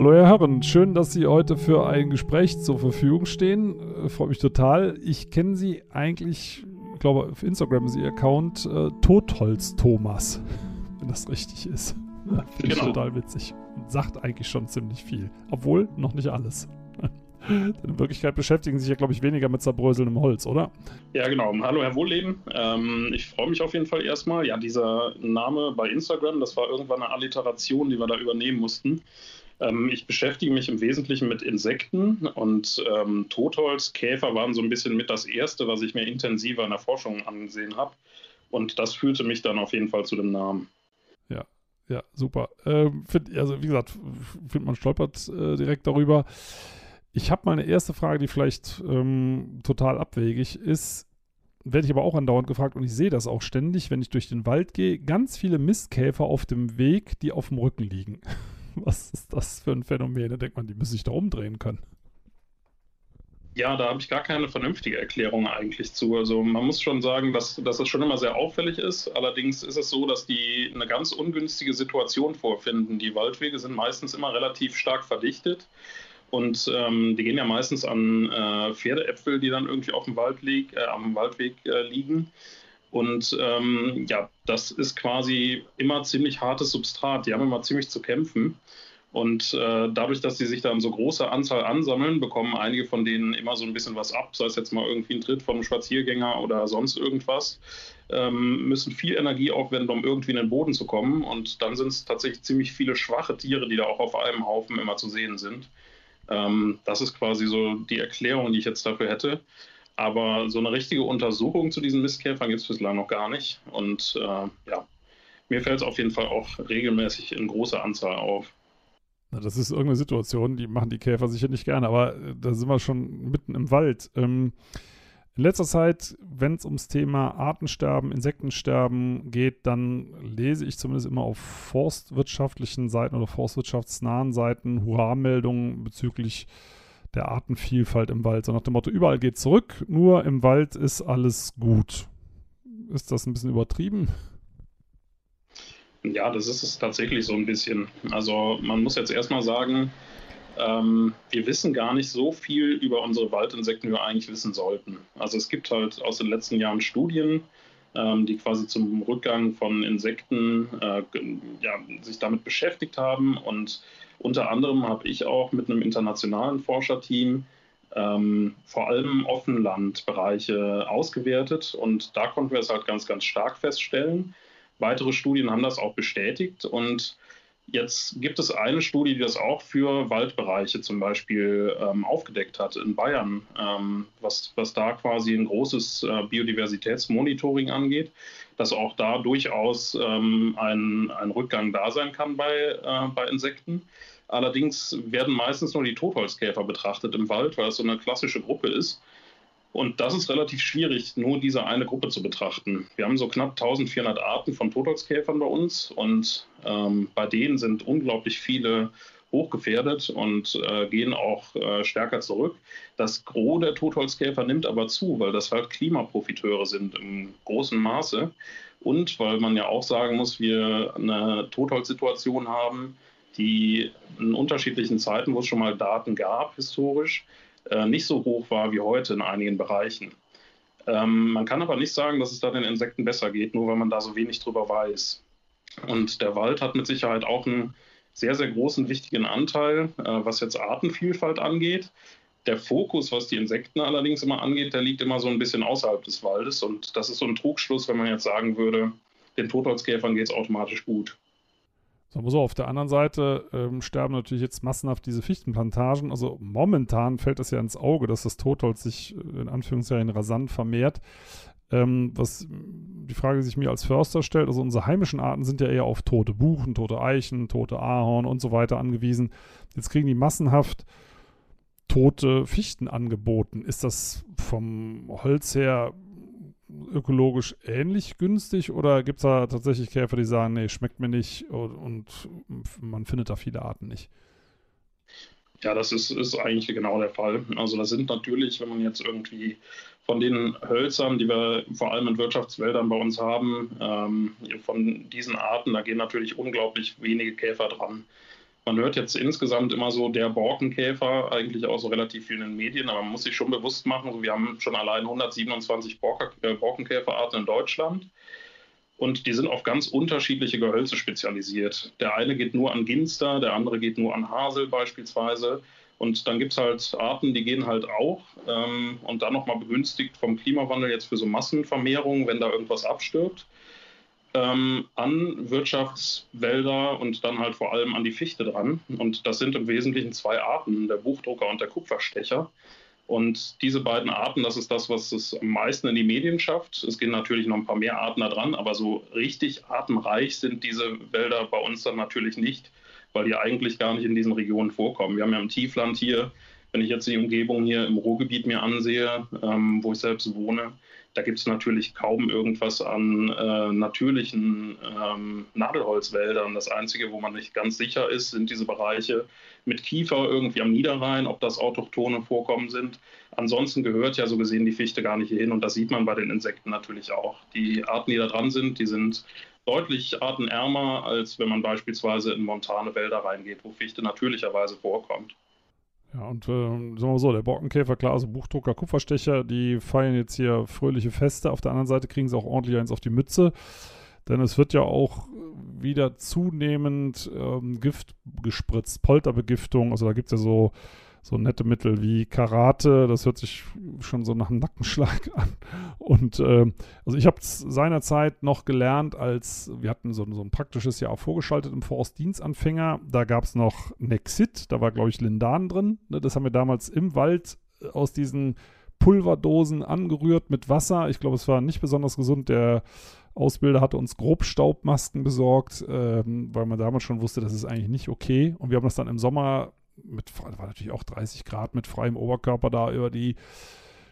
Hallo Herr Herren, schön, dass Sie heute für ein Gespräch zur Verfügung stehen. Äh, freut mich total. Ich kenne Sie eigentlich, ich glaube, auf Instagram ist Ihr Account äh, Totholz Thomas, wenn das richtig ist. Finde genau. ich total witzig. Und sagt eigentlich schon ziemlich viel. Obwohl noch nicht alles. In Wirklichkeit beschäftigen Sie sich ja, glaube ich, weniger mit zerbröselndem Holz, oder? Ja, genau. Hallo, Herr Wohlleben. Ähm, ich freue mich auf jeden Fall erstmal. Ja, dieser Name bei Instagram, das war irgendwann eine Alliteration, die wir da übernehmen mussten. Ähm, ich beschäftige mich im Wesentlichen mit Insekten und ähm, Totholz, Käfer waren so ein bisschen mit das Erste, was ich mir intensiver in der Forschung angesehen habe. Und das führte mich dann auf jeden Fall zu dem Namen. Ja, ja, super. Ähm, find, also wie gesagt, findet man stolpert äh, direkt darüber. Ich habe mal eine erste Frage, die vielleicht ähm, total abwegig ist. Werde ich aber auch andauernd gefragt und ich sehe das auch ständig, wenn ich durch den Wald gehe. Ganz viele Mistkäfer auf dem Weg, die auf dem Rücken liegen. Was ist das für ein Phänomen? Da denkt man, die müssen sich da umdrehen können. Ja, da habe ich gar keine vernünftige Erklärung eigentlich zu. Also man muss schon sagen, dass, dass das schon immer sehr auffällig ist. Allerdings ist es so, dass die eine ganz ungünstige Situation vorfinden. Die Waldwege sind meistens immer relativ stark verdichtet. Und ähm, die gehen ja meistens an äh, Pferdeäpfel, die dann irgendwie auf dem Waldweg, äh, am Waldweg äh, liegen. Und ähm, ja, das ist quasi immer ziemlich hartes Substrat. Die haben immer ziemlich zu kämpfen. Und äh, dadurch, dass sie sich dann so große Anzahl ansammeln, bekommen einige von denen immer so ein bisschen was ab, sei es jetzt mal irgendwie ein Tritt von einem Spaziergänger oder sonst irgendwas, ähm, müssen viel Energie aufwenden, um irgendwie in den Boden zu kommen. Und dann sind es tatsächlich ziemlich viele schwache Tiere, die da auch auf einem Haufen immer zu sehen sind. Ähm, das ist quasi so die Erklärung, die ich jetzt dafür hätte. Aber so eine richtige Untersuchung zu diesen Mistkäfern gibt es bislang noch gar nicht. Und äh, ja, mir fällt es auf jeden Fall auch regelmäßig in großer Anzahl auf. Na, das ist irgendeine Situation, die machen die Käfer sicher nicht gerne, aber äh, da sind wir schon mitten im Wald. Ähm, in letzter Zeit, wenn es ums Thema Artensterben, Insektensterben geht, dann lese ich zumindest immer auf forstwirtschaftlichen Seiten oder forstwirtschaftsnahen Seiten Hurra-Meldungen bezüglich der Artenvielfalt im Wald. So nach dem Motto, überall geht zurück, nur im Wald ist alles gut. Ist das ein bisschen übertrieben? Ja, das ist es tatsächlich so ein bisschen. Also man muss jetzt erstmal sagen, ähm, wir wissen gar nicht so viel über unsere Waldinsekten, wie wir eigentlich wissen sollten. Also es gibt halt aus den letzten Jahren Studien, die quasi zum Rückgang von Insekten äh, ja, sich damit beschäftigt haben. Und unter anderem habe ich auch mit einem internationalen Forscherteam ähm, vor allem Offenlandbereiche ausgewertet. Und da konnten wir es halt ganz, ganz stark feststellen. Weitere Studien haben das auch bestätigt. Und Jetzt gibt es eine Studie, die das auch für Waldbereiche zum Beispiel ähm, aufgedeckt hat in Bayern, ähm, was, was da quasi ein großes äh, Biodiversitätsmonitoring angeht, dass auch da durchaus ähm, ein, ein Rückgang da sein kann bei, äh, bei Insekten. Allerdings werden meistens nur die Totholzkäfer betrachtet im Wald, weil es so eine klassische Gruppe ist. Und das ist relativ schwierig, nur diese eine Gruppe zu betrachten. Wir haben so knapp 1400 Arten von Totholzkäfern bei uns und ähm, bei denen sind unglaublich viele hochgefährdet und äh, gehen auch äh, stärker zurück. Das Gros der Totholzkäfer nimmt aber zu, weil das halt Klimaprofiteure sind im großen Maße und weil man ja auch sagen muss, wir eine Totholzsituation haben, die in unterschiedlichen Zeiten, wo es schon mal Daten gab, historisch, äh, nicht so hoch war wie heute in einigen Bereichen. Ähm, man kann aber nicht sagen, dass es da den Insekten besser geht, nur weil man da so wenig drüber weiß. Und der Wald hat mit Sicherheit auch einen sehr, sehr großen, wichtigen Anteil, äh, was jetzt Artenvielfalt angeht. Der Fokus, was die Insekten allerdings immer angeht, der liegt immer so ein bisschen außerhalb des Waldes. Und das ist so ein Trugschluss, wenn man jetzt sagen würde, den Totholzkäfern geht es automatisch gut. Sagen wir so, auf der anderen Seite ähm, sterben natürlich jetzt massenhaft diese Fichtenplantagen. Also momentan fällt es ja ins Auge, dass das Totholz sich äh, in Anführungszeichen rasant vermehrt. Ähm, was die Frage, die sich mir als Förster stellt, also unsere heimischen Arten sind ja eher auf tote Buchen, tote Eichen, tote Ahorn und so weiter angewiesen. Jetzt kriegen die massenhaft tote Fichten angeboten. Ist das vom Holz her ökologisch ähnlich günstig oder gibt es da tatsächlich Käfer, die sagen, nee, schmeckt mir nicht und, und, man findet da viele Arten nicht? Ja, das ist, ist eigentlich genau der Fall. Also das sind natürlich, wenn man jetzt irgendwie von den Hölzern, die wir vor allem in Wirtschaftswäldern bei uns haben, ähm, von diesen Arten, da gehen natürlich unglaublich wenige Käfer dran. Man hört jetzt insgesamt immer so der Borkenkäfer, eigentlich auch so relativ viel in den Medien, aber man muss sich schon bewusst machen, wir haben schon allein 127 äh, Borkenkäferarten in Deutschland und die sind auf ganz unterschiedliche Gehölze spezialisiert. Der eine geht nur an Ginster, der andere geht nur an Hasel beispielsweise. Und dann gibt es halt Arten, die gehen halt auch ähm, und dann nochmal begünstigt vom Klimawandel jetzt für so Massenvermehrung, wenn da irgendwas abstirbt, ähm, an Wirtschaftswälder und dann halt vor allem an die Fichte dran. Und das sind im Wesentlichen zwei Arten, der Buchdrucker und der Kupferstecher. Und diese beiden Arten, das ist das, was es am meisten in die Medien schafft. Es gehen natürlich noch ein paar mehr Arten da dran, aber so richtig artenreich sind diese Wälder bei uns dann natürlich nicht, weil die eigentlich gar nicht in diesen Regionen vorkommen. Wir haben ja im Tiefland hier, wenn ich jetzt die Umgebung hier im Ruhrgebiet mir ansehe, ähm, wo ich selbst wohne, da gibt es natürlich kaum irgendwas an äh, natürlichen ähm, Nadelholzwäldern. Das Einzige, wo man nicht ganz sicher ist, sind diese Bereiche mit Kiefer irgendwie am Niederrhein, ob das autochtone Vorkommen sind. Ansonsten gehört ja so gesehen die Fichte gar nicht hierhin und das sieht man bei den Insekten natürlich auch. Die Arten, die da dran sind, die sind deutlich artenärmer, als wenn man beispielsweise in montane Wälder reingeht, wo Fichte natürlicherweise vorkommt. Ja, und äh, sagen wir so, der Borkenkäfer, klar, also Buchdrucker, Kupferstecher, die feiern jetzt hier fröhliche Feste. Auf der anderen Seite kriegen sie auch ordentlich eins auf die Mütze. Denn es wird ja auch wieder zunehmend ähm, Gift gespritzt, Polterbegiftung. Also da gibt es ja so so nette Mittel wie Karate, das hört sich schon so nach einem Nackenschlag an. Und äh, also ich habe es seinerzeit noch gelernt, als wir hatten so, so ein praktisches Jahr vorgeschaltet im Forstdienstanfänger. Da gab es noch Nexit, da war glaube ich Lindan drin. Ne? Das haben wir damals im Wald äh, aus diesen Pulverdosen angerührt mit Wasser. Ich glaube, es war nicht besonders gesund. Der Ausbilder hatte uns Grobstaubmasken besorgt, ähm, weil man damals schon wusste, das ist eigentlich nicht okay. Und wir haben das dann im Sommer mit, war natürlich auch 30 Grad mit freiem Oberkörper da über die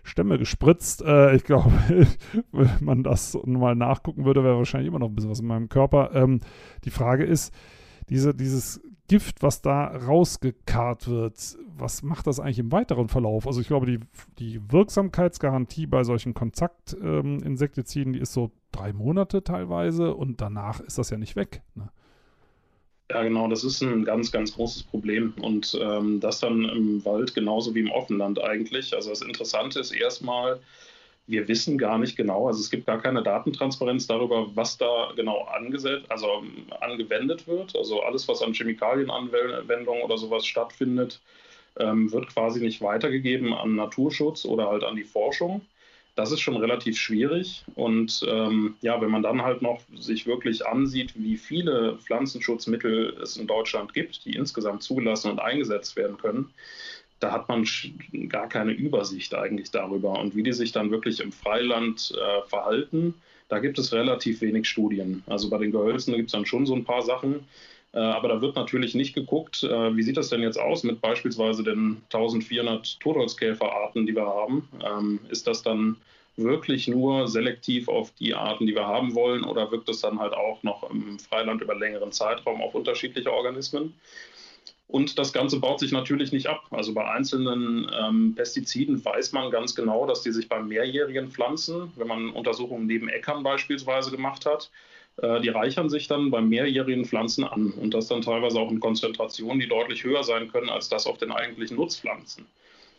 Stämme gespritzt. Äh, ich glaube, wenn man das mal nachgucken würde, wäre wahrscheinlich immer noch ein bisschen was in meinem Körper. Ähm, die Frage ist, diese, dieses Gift, was da rausgekarrt wird, was macht das eigentlich im weiteren Verlauf? Also ich glaube, die, die Wirksamkeitsgarantie bei solchen Kontaktinsektiziden, ähm, die ist so drei Monate teilweise und danach ist das ja nicht weg. Ne? Ja, genau, das ist ein ganz, ganz großes Problem. Und ähm, das dann im Wald genauso wie im Offenland eigentlich. Also das Interessante ist erstmal, wir wissen gar nicht genau, also es gibt gar keine Datentransparenz darüber, was da genau angesetzt, also angewendet wird. Also alles, was an Chemikalienanwendung oder sowas stattfindet, ähm, wird quasi nicht weitergegeben an Naturschutz oder halt an die Forschung das ist schon relativ schwierig. Und ähm, ja, wenn man dann halt noch sich wirklich ansieht, wie viele Pflanzenschutzmittel es in Deutschland gibt, die insgesamt zugelassen und eingesetzt werden können, da hat man gar keine Übersicht eigentlich darüber. Und wie die sich dann wirklich im Freiland äh, verhalten, da gibt es relativ wenig Studien. Also bei den Gehölzen gibt es dann schon so ein paar Sachen. Äh, aber da wird natürlich nicht geguckt, äh, wie sieht das denn jetzt aus mit beispielsweise den 1400 Totholzkäferarten, die wir haben. Ähm, ist das dann wirklich nur selektiv auf die Arten, die wir haben wollen, oder wirkt es dann halt auch noch im Freiland über längeren Zeitraum auf unterschiedliche Organismen? Und das Ganze baut sich natürlich nicht ab. Also bei einzelnen ähm, Pestiziden weiß man ganz genau, dass die sich bei mehrjährigen Pflanzen, wenn man Untersuchungen neben Äckern beispielsweise gemacht hat, die reichern sich dann bei mehrjährigen Pflanzen an. Und das dann teilweise auch in Konzentrationen, die deutlich höher sein können als das auf den eigentlichen Nutzpflanzen.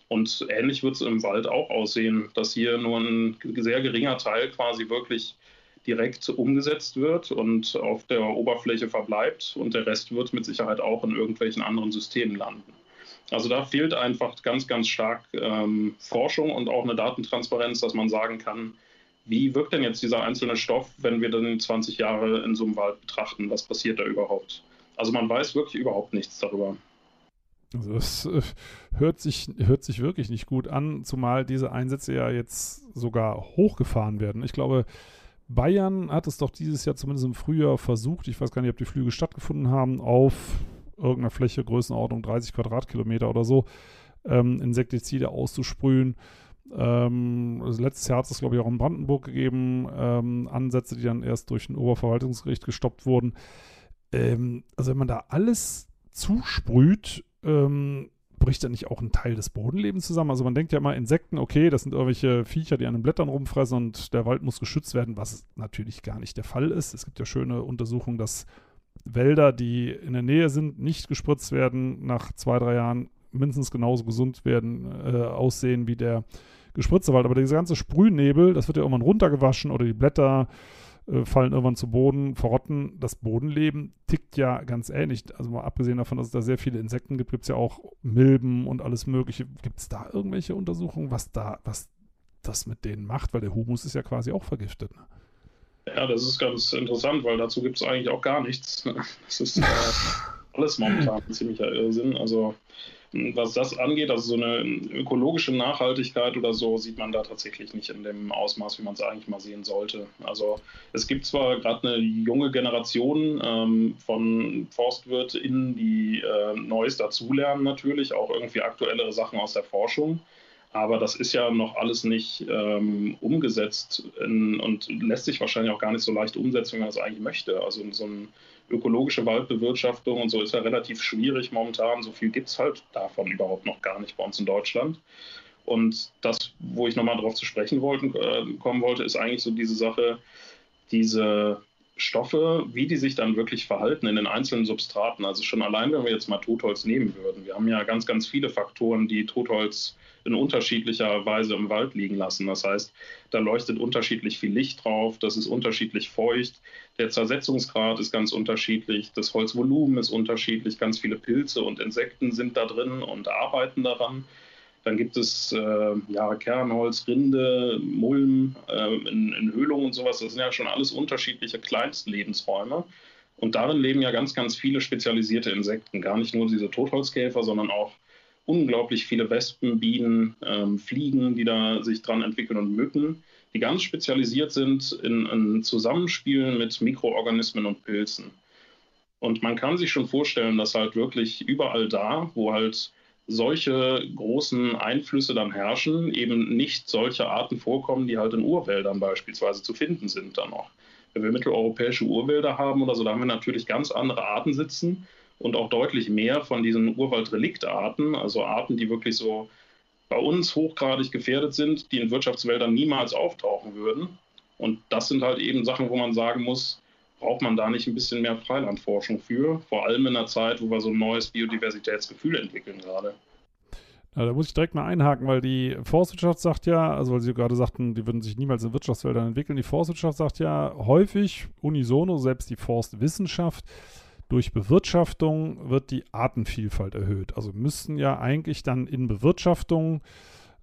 Und ähnlich wird es im Wald auch aussehen, dass hier nur ein sehr geringer Teil quasi wirklich direkt umgesetzt wird und auf der Oberfläche verbleibt und der Rest wird mit Sicherheit auch in irgendwelchen anderen Systemen landen. Also da fehlt einfach ganz, ganz stark ähm, Forschung und auch eine Datentransparenz, dass man sagen kann, wie wirkt denn jetzt dieser einzelne Stoff, wenn wir dann 20 Jahre in so einem Wald betrachten? Was passiert da überhaupt? Also man weiß wirklich überhaupt nichts darüber. Also es äh, hört, sich, hört sich wirklich nicht gut an, zumal diese Einsätze ja jetzt sogar hochgefahren werden. Ich glaube, Bayern hat es doch dieses Jahr zumindest im Frühjahr versucht, ich weiß gar nicht, ob die Flüge stattgefunden haben, auf irgendeiner Fläche, Größenordnung 30 Quadratkilometer oder so, ähm, Insektizide auszusprühen. Ähm, also letztes Jahr hat es, glaube ich, auch in Brandenburg gegeben, ähm, Ansätze, die dann erst durch ein Oberverwaltungsgericht gestoppt wurden. Ähm, also wenn man da alles zusprüht, ähm, bricht dann nicht auch ein Teil des Bodenlebens zusammen? Also man denkt ja immer, Insekten, okay, das sind irgendwelche Viecher, die an den Blättern rumfressen und der Wald muss geschützt werden, was natürlich gar nicht der Fall ist. Es gibt ja schöne Untersuchungen, dass Wälder, die in der Nähe sind, nicht gespritzt werden, nach zwei, drei Jahren mindestens genauso gesund werden, äh, aussehen wie der gespritzte Wald. Aber dieser ganze Sprühnebel, das wird ja irgendwann runtergewaschen oder die Blätter äh, fallen irgendwann zu Boden, verrotten. Das Bodenleben tickt ja ganz ähnlich. Also mal abgesehen davon, dass es da sehr viele Insekten gibt, gibt es ja auch Milben und alles Mögliche. Gibt es da irgendwelche Untersuchungen, was da, was das mit denen macht? Weil der Humus ist ja quasi auch vergiftet. Ne? Ja, das ist ganz interessant, weil dazu gibt es eigentlich auch gar nichts. Das ist äh, alles momentan ein ziemlicher Irrsinn. Also was das angeht, also so eine ökologische Nachhaltigkeit oder so, sieht man da tatsächlich nicht in dem Ausmaß, wie man es eigentlich mal sehen sollte. Also es gibt zwar gerade eine junge Generation ähm, von ForstwirtInnen, die äh, Neues dazulernen natürlich, auch irgendwie aktuellere Sachen aus der Forschung. Aber das ist ja noch alles nicht ähm, umgesetzt in, und lässt sich wahrscheinlich auch gar nicht so leicht umsetzen, wie man es eigentlich möchte. Also so ein ökologische Waldbewirtschaftung und so ist ja relativ schwierig momentan. So viel gibt es halt davon überhaupt noch gar nicht bei uns in Deutschland. Und das, wo ich nochmal drauf zu sprechen wollten, äh, kommen wollte, ist eigentlich so diese Sache, diese Stoffe, wie die sich dann wirklich verhalten in den einzelnen Substraten. Also schon allein, wenn wir jetzt mal Totholz nehmen würden. Wir haben ja ganz, ganz viele Faktoren, die Totholz in unterschiedlicher Weise im Wald liegen lassen. Das heißt, da leuchtet unterschiedlich viel Licht drauf, das ist unterschiedlich feucht, der Zersetzungsgrad ist ganz unterschiedlich, das Holzvolumen ist unterschiedlich, ganz viele Pilze und Insekten sind da drin und arbeiten daran. Dann gibt es äh, ja, Kernholz, Rinde, Mulm äh, in, in Höhlungen und sowas. Das sind ja schon alles unterschiedliche Kleinstlebensräume. Und darin leben ja ganz, ganz viele spezialisierte Insekten. Gar nicht nur diese Totholzkäfer, sondern auch unglaublich viele Wespen, Bienen, ähm, Fliegen, die da sich dran entwickeln und Mücken, die ganz spezialisiert sind in, in Zusammenspielen mit Mikroorganismen und Pilzen. Und man kann sich schon vorstellen, dass halt wirklich überall da, wo halt solche großen Einflüsse dann herrschen, eben nicht solche Arten vorkommen, die halt in Urwäldern beispielsweise zu finden sind dann noch. Wenn wir mitteleuropäische Urwälder haben oder so, da haben wir natürlich ganz andere Arten sitzen, und auch deutlich mehr von diesen Urwaldreliktarten, also Arten, die wirklich so bei uns hochgradig gefährdet sind, die in Wirtschaftswäldern niemals auftauchen würden. Und das sind halt eben Sachen, wo man sagen muss, braucht man da nicht ein bisschen mehr Freilandforschung für, vor allem in einer Zeit, wo wir so ein neues Biodiversitätsgefühl entwickeln gerade. Ja, da muss ich direkt mal einhaken, weil die Forstwirtschaft sagt ja, also weil Sie gerade sagten, die würden sich niemals in Wirtschaftswäldern entwickeln, die Forstwirtschaft sagt ja häufig unisono, selbst die Forstwissenschaft, durch Bewirtschaftung wird die Artenvielfalt erhöht. Also müssten ja eigentlich dann in Bewirtschaftung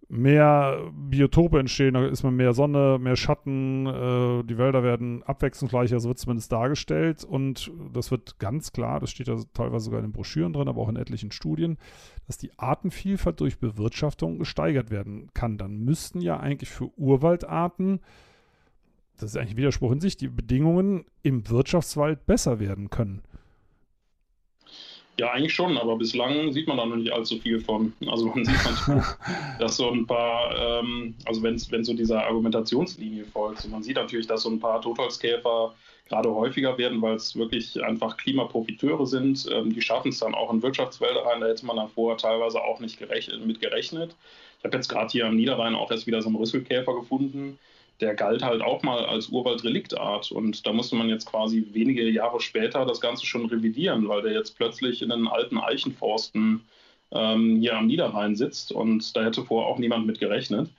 mehr Biotope entstehen, da ist man mehr Sonne, mehr Schatten, äh, die Wälder werden abwechslungsreicher, so wird zumindest dargestellt und das wird ganz klar, das steht ja teilweise sogar in den Broschüren drin, aber auch in etlichen Studien, dass die Artenvielfalt durch Bewirtschaftung gesteigert werden kann. Dann müssten ja eigentlich für Urwaldarten, das ist eigentlich ein Widerspruch in sich, die Bedingungen im Wirtschaftswald besser werden können. Ja, eigentlich schon, aber bislang sieht man da noch nicht allzu viel von. Also man sieht manchmal, dass so ein paar, ähm, also wenn so dieser Argumentationslinie folgt, so man sieht natürlich, dass so ein paar Totholzkäfer gerade häufiger werden, weil es wirklich einfach Klimaprofiteure sind. Ähm, die schaffen es dann auch in Wirtschaftswälder rein, da hätte man dann vorher teilweise auch nicht gerechnet, mit gerechnet. Ich habe jetzt gerade hier am Niederrhein auch erst wieder so einen Rüsselkäfer gefunden, der galt halt auch mal als Urwaldreliktart. Und da musste man jetzt quasi wenige Jahre später das Ganze schon revidieren, weil der jetzt plötzlich in den alten Eichenforsten ähm, hier am Niederrhein sitzt. Und da hätte vorher auch niemand mit gerechnet.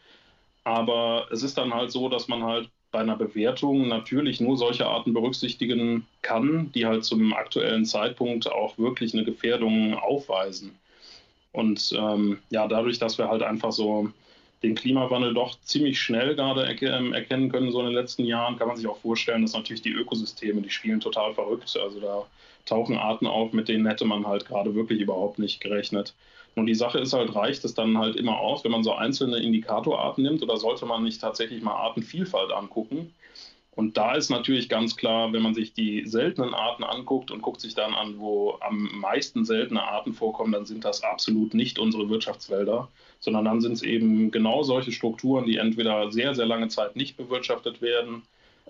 Aber es ist dann halt so, dass man halt bei einer Bewertung natürlich nur solche Arten berücksichtigen kann, die halt zum aktuellen Zeitpunkt auch wirklich eine Gefährdung aufweisen. Und ähm, ja, dadurch, dass wir halt einfach so den Klimawandel doch ziemlich schnell gerade ähm, erkennen können, so in den letzten Jahren, kann man sich auch vorstellen, dass natürlich die Ökosysteme, die spielen total verrückt. Also da tauchen Arten auf, mit denen hätte man halt gerade wirklich überhaupt nicht gerechnet. Und die Sache ist halt, reicht es dann halt immer aus, wenn man so einzelne Indikatorarten nimmt oder sollte man nicht tatsächlich mal Artenvielfalt angucken? Und da ist natürlich ganz klar, wenn man sich die seltenen Arten anguckt und guckt sich dann an, wo am meisten seltene Arten vorkommen, dann sind das absolut nicht unsere Wirtschaftswälder, sondern dann sind es eben genau solche Strukturen, die entweder sehr, sehr lange Zeit nicht bewirtschaftet werden,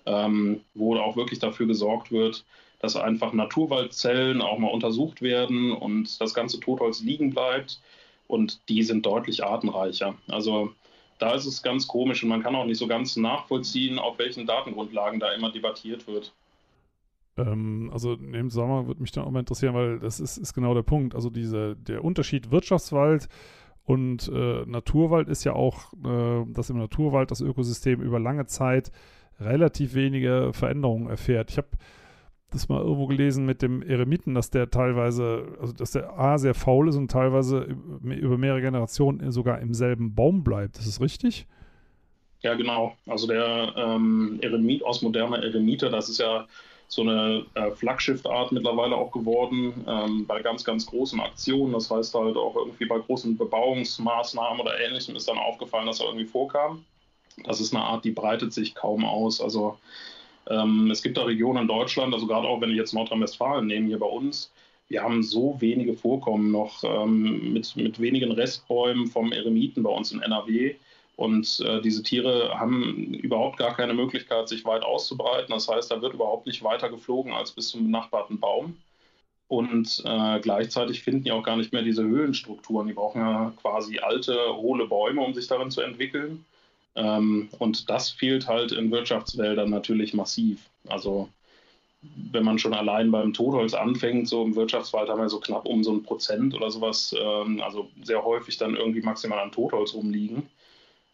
ähm, wo auch wirklich dafür gesorgt wird, dass einfach Naturwaldzellen auch mal untersucht werden und das ganze Totholz liegen bleibt. Und die sind deutlich artenreicher. Also da ist es ganz komisch und man kann auch nicht so ganz nachvollziehen, auf welchen Datengrundlagen da immer debattiert wird. Ähm, also dem Zusammenhang würde mich dann auch mal interessieren, weil das ist, ist genau der Punkt. Also diese, der Unterschied Wirtschaftswald und äh, Naturwald ist ja auch, äh, dass im Naturwald das Ökosystem über lange Zeit relativ wenige Veränderungen erfährt. Ich habe das mal irgendwo gelesen mit dem Eremiten, dass der teilweise, also dass der A sehr faul ist und teilweise über mehrere Generationen sogar im selben Baum bleibt. Ist das richtig? Ja, genau. Also der ähm, Eremit aus moderner Eremite, das ist ja so eine äh, Flaggschiffart mittlerweile auch geworden ähm, bei ganz, ganz großen Aktionen. Das heißt halt auch irgendwie bei großen Bebauungsmaßnahmen oder Ähnlichem ist dann aufgefallen, dass er irgendwie vorkam. Das ist eine Art, die breitet sich kaum aus. Also es gibt da Regionen in Deutschland, also gerade auch wenn ich jetzt Nordrhein-Westfalen nehme, hier bei uns, wir haben so wenige Vorkommen noch ähm, mit, mit wenigen Restbäumen vom Eremiten bei uns in NRW. Und äh, diese Tiere haben überhaupt gar keine Möglichkeit, sich weit auszubreiten. Das heißt, da wird überhaupt nicht weiter geflogen als bis zum benachbarten Baum. Und äh, gleichzeitig finden die auch gar nicht mehr diese Höhlenstrukturen. Die brauchen ja quasi alte, hohle Bäume, um sich darin zu entwickeln. Ähm, und das fehlt halt in Wirtschaftswäldern natürlich massiv. Also wenn man schon allein beim Totholz anfängt, so im Wirtschaftswald haben wir so knapp um so ein Prozent oder sowas, ähm, also sehr häufig dann irgendwie maximal an Totholz rumliegen.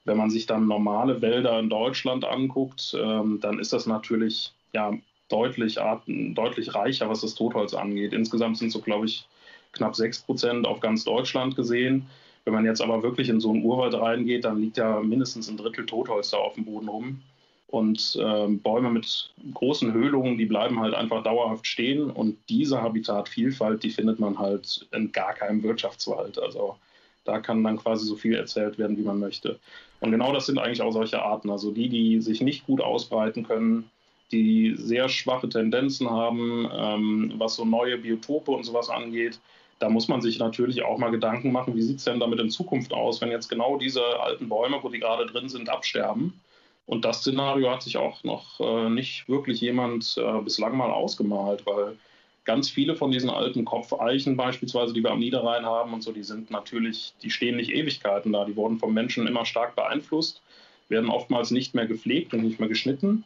Wenn man sich dann normale Wälder in Deutschland anguckt, ähm, dann ist das natürlich ja deutlich, deutlich reicher, was das Totholz angeht. Insgesamt sind so, glaube ich, knapp 6 Prozent auf ganz Deutschland gesehen. Wenn man jetzt aber wirklich in so einen Urwald reingeht, dann liegt ja mindestens ein Drittel Totholz da auf dem Boden rum. Und äh, Bäume mit großen Höhlungen, die bleiben halt einfach dauerhaft stehen. Und diese Habitatvielfalt, die findet man halt in gar keinem Wirtschaftswald. Also da kann dann quasi so viel erzählt werden, wie man möchte. Und genau das sind eigentlich auch solche Arten. Also die, die sich nicht gut ausbreiten können, die sehr schwache Tendenzen haben, ähm, was so neue Biotope und sowas angeht, da muss man sich natürlich auch mal Gedanken machen, wie sieht es denn damit in Zukunft aus, wenn jetzt genau diese alten Bäume, wo die gerade drin sind, absterben. Und das Szenario hat sich auch noch äh, nicht wirklich jemand äh, bislang mal ausgemalt, weil ganz viele von diesen alten Kopfeichen beispielsweise, die wir am Niederrhein haben und so, die sind natürlich, die stehen nicht Ewigkeiten da. Die wurden vom Menschen immer stark beeinflusst, werden oftmals nicht mehr gepflegt und nicht mehr geschnitten.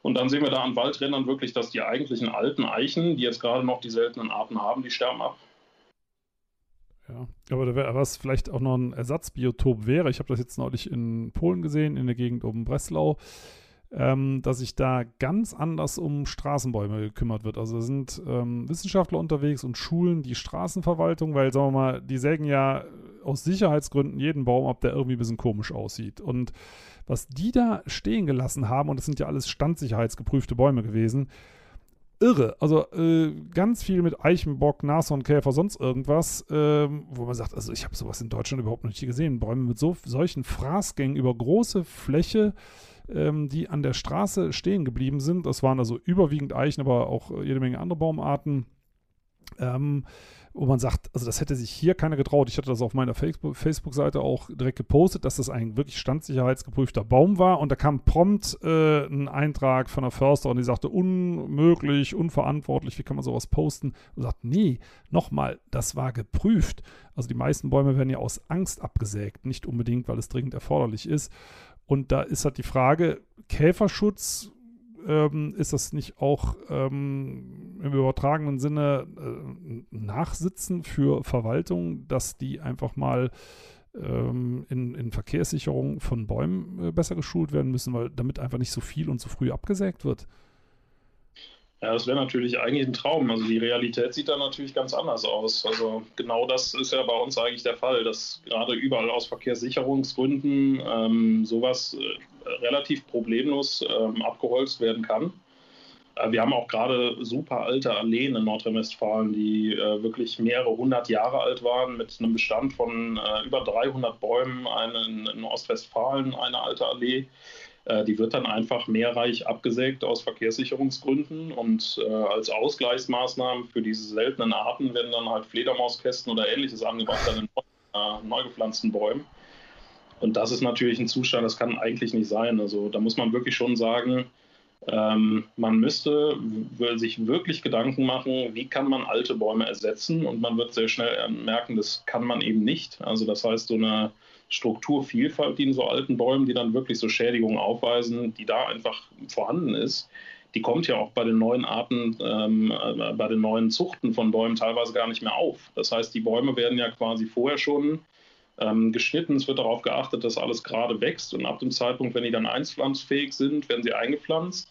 Und dann sehen wir da an Waldrändern wirklich, dass die eigentlichen alten Eichen, die jetzt gerade noch die seltenen Arten haben, die sterben ab. Ja, aber da wäre was vielleicht auch noch ein Ersatzbiotop wäre. Ich habe das jetzt neulich in Polen gesehen, in der Gegend um Breslau, ähm, dass sich da ganz anders um Straßenbäume gekümmert wird. Also da sind ähm, Wissenschaftler unterwegs und Schulen die Straßenverwaltung, weil, sagen wir mal, die sägen ja aus Sicherheitsgründen jeden Baum ab, der irgendwie ein bisschen komisch aussieht. Und was die da stehen gelassen haben, und das sind ja alles standsicherheitsgeprüfte Bäume gewesen, irre. Also äh, ganz viel mit Eichenbock, Nashornkäfer, sonst irgendwas, ähm, wo man sagt, also ich habe sowas in Deutschland überhaupt noch nicht gesehen. Bäume mit so, solchen Fraßgängen über große Fläche, ähm, die an der Straße stehen geblieben sind. Das waren also überwiegend Eichen, aber auch äh, jede Menge andere Baumarten. Ähm, wo man sagt, also das hätte sich hier keiner getraut. Ich hatte das auf meiner Facebook-Seite auch direkt gepostet, dass das ein wirklich standsicherheitsgeprüfter Baum war. Und da kam prompt äh, ein Eintrag von der Försterin, die sagte, unmöglich, unverantwortlich, wie kann man sowas posten? Und sagt, nee, nochmal, das war geprüft. Also die meisten Bäume werden ja aus Angst abgesägt, nicht unbedingt, weil es dringend erforderlich ist. Und da ist halt die Frage, Käferschutz ähm, ist das nicht auch ähm, im übertragenen Sinne äh, Nachsitzen für Verwaltung, dass die einfach mal ähm, in, in Verkehrssicherung von Bäumen äh, besser geschult werden müssen, weil damit einfach nicht so viel und so früh abgesägt wird? Ja, das wäre natürlich eigentlich ein Traum. Also die Realität sieht da natürlich ganz anders aus. Also genau das ist ja bei uns eigentlich der Fall, dass gerade überall aus Verkehrssicherungsgründen ähm, sowas äh, relativ problemlos ähm, abgeholzt werden kann. Äh, wir haben auch gerade super alte Alleen in Nordrhein-Westfalen, die äh, wirklich mehrere hundert Jahre alt waren, mit einem Bestand von äh, über 300 Bäumen. Eine in, in Ostwestfalen, eine alte Allee äh, die wird dann einfach mehrreich abgesägt aus Verkehrssicherungsgründen und äh, als Ausgleichsmaßnahmen für diese seltenen Arten werden dann halt Fledermauskästen oder ähnliches angebracht an den äh, neu gepflanzten Bäumen. Und das ist natürlich ein Zustand, das kann eigentlich nicht sein. Also da muss man wirklich schon sagen, ähm, man müsste sich wirklich Gedanken machen, wie kann man alte Bäume ersetzen und man wird sehr schnell merken, das kann man eben nicht. Also das heißt, so eine Strukturvielfalt, die in so alten Bäumen, die dann wirklich so Schädigungen aufweisen, die da einfach vorhanden ist, die kommt ja auch bei den neuen Arten, ähm, äh, bei den neuen Zuchten von Bäumen teilweise gar nicht mehr auf. Das heißt, die Bäume werden ja quasi vorher schon ähm, geschnitten. Es wird darauf geachtet, dass alles gerade wächst und ab dem Zeitpunkt, wenn die dann einpflanzfähig sind, werden sie eingepflanzt.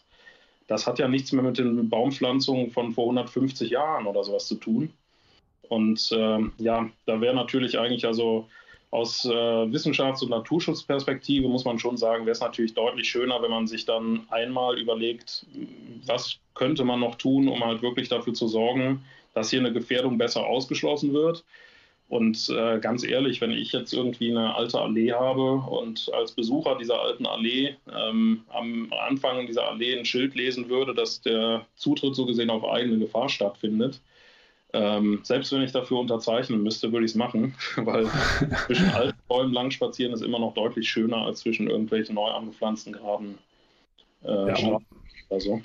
Das hat ja nichts mehr mit den Baumpflanzungen von vor 150 Jahren oder sowas zu tun. Und ähm, ja, da wäre natürlich eigentlich also aus äh, Wissenschafts- und Naturschutzperspektive muss man schon sagen, wäre es natürlich deutlich schöner, wenn man sich dann einmal überlegt, was könnte man noch tun, um halt wirklich dafür zu sorgen, dass hier eine Gefährdung besser ausgeschlossen wird. Und äh, ganz ehrlich, wenn ich jetzt irgendwie eine alte Allee habe und als Besucher dieser alten Allee ähm, am Anfang dieser Allee ein Schild lesen würde, dass der Zutritt so gesehen auf eigene Gefahr stattfindet, ähm, selbst wenn ich dafür unterzeichnen müsste, würde ich es machen, weil zwischen alten Bäumen lang spazieren ist immer noch deutlich schöner als zwischen irgendwelchen neu angepflanzten Graben. Äh, ja, also.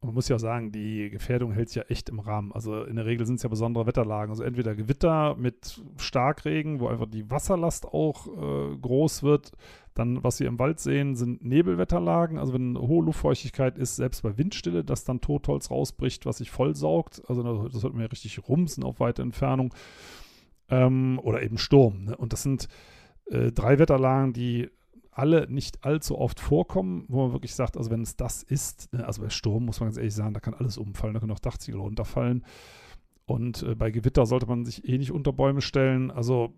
Man muss ja auch sagen, die Gefährdung hält sich ja echt im Rahmen. Also in der Regel sind es ja besondere Wetterlagen. Also entweder Gewitter mit Starkregen, wo einfach die Wasserlast auch äh, groß wird. Dann, was wir im Wald sehen, sind Nebelwetterlagen. Also wenn hohe Luftfeuchtigkeit ist, selbst bei Windstille, dass dann Totholz rausbricht, was sich vollsaugt. Also das hört man ja richtig rumsen auf weite Entfernung. Ähm, oder eben Sturm. Ne? Und das sind äh, drei Wetterlagen, die alle nicht allzu oft vorkommen, wo man wirklich sagt, also wenn es das ist, ne, also bei Sturm muss man ganz ehrlich sagen, da kann alles umfallen, da können auch Dachziegel runterfallen. Und äh, bei Gewitter sollte man sich eh nicht unter Bäume stellen. Also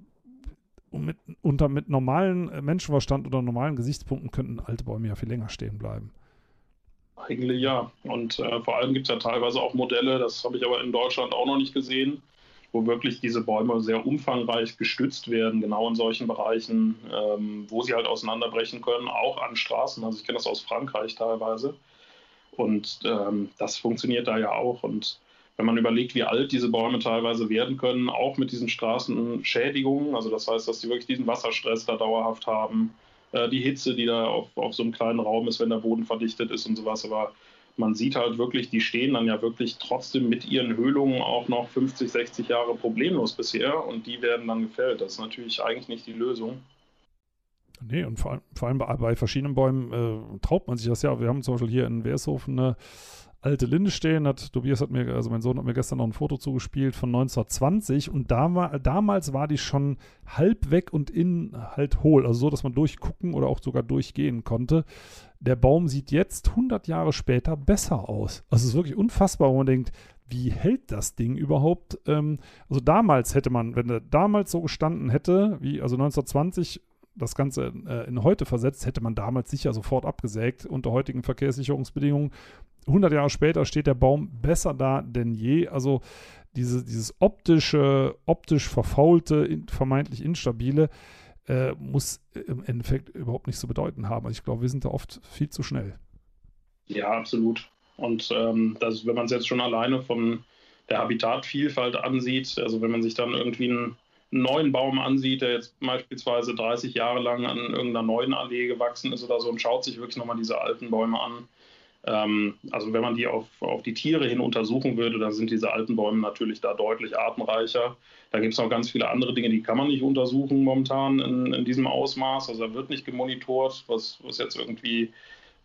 mit, unter, mit normalen äh, Menschenverstand oder normalen Gesichtspunkten könnten alte Bäume ja viel länger stehen bleiben. Eigentlich ja. Und äh, vor allem gibt es ja teilweise auch Modelle, das habe ich aber in Deutschland auch noch nicht gesehen, wo wirklich diese Bäume sehr umfangreich gestützt werden, genau in solchen Bereichen, ähm, wo sie halt auseinanderbrechen können, auch an Straßen. Also ich kenne das aus Frankreich teilweise. Und ähm, das funktioniert da ja auch. Und wenn man überlegt, wie alt diese Bäume teilweise werden können, auch mit diesen Straßenschädigungen, also das heißt, dass sie wirklich diesen Wasserstress da dauerhaft haben, äh, die Hitze, die da auf, auf so einem kleinen Raum ist, wenn der Boden verdichtet ist und sowas. Aber man sieht halt wirklich, die stehen dann ja wirklich trotzdem mit ihren Höhlungen auch noch 50, 60 Jahre problemlos bisher und die werden dann gefällt. Das ist natürlich eigentlich nicht die Lösung. Nee, und vor, vor allem bei, bei, verschiedenen Bäumen äh, traut man sich das ja. Wir haben zum Beispiel hier in Wershofen eine alte Linde stehen. Hat, Tobias hat mir, also mein Sohn hat mir gestern noch ein Foto zugespielt von 1920 und da damals war die schon halb weg und innen halt hohl. Also so, dass man durchgucken oder auch sogar durchgehen konnte der Baum sieht jetzt 100 Jahre später besser aus. Also es ist wirklich unfassbar, wo man denkt, wie hält das Ding überhaupt? Ähm, also damals hätte man, wenn er damals so gestanden hätte, wie also 1920 das Ganze äh, in heute versetzt, hätte man damals sicher sofort abgesägt unter heutigen Verkehrssicherungsbedingungen. 100 Jahre später steht der Baum besser da denn je. Also diese, dieses optische, optisch verfaulte, in, vermeintlich instabile, äh, muss im Endeffekt überhaupt nicht zu bedeuten haben. Also ich glaube, wir sind da oft viel zu schnell. Ja, absolut. Und ähm, das, wenn man es jetzt schon alleine von der Habitatvielfalt ansieht, also wenn man sich dann irgendwie einen neuen Baum ansieht, der jetzt beispielsweise 30 Jahre lang an irgendeiner neuen Allee gewachsen ist oder so und schaut sich wirklich nochmal diese alten Bäume an, also wenn man die auf, auf die Tiere hin untersuchen würde, dann sind diese alten Bäume natürlich da deutlich artenreicher. Da gibt es noch ganz viele andere Dinge, die kann man nicht untersuchen momentan in, in diesem Ausmaß. Also da wird nicht gemonitort, was, was jetzt irgendwie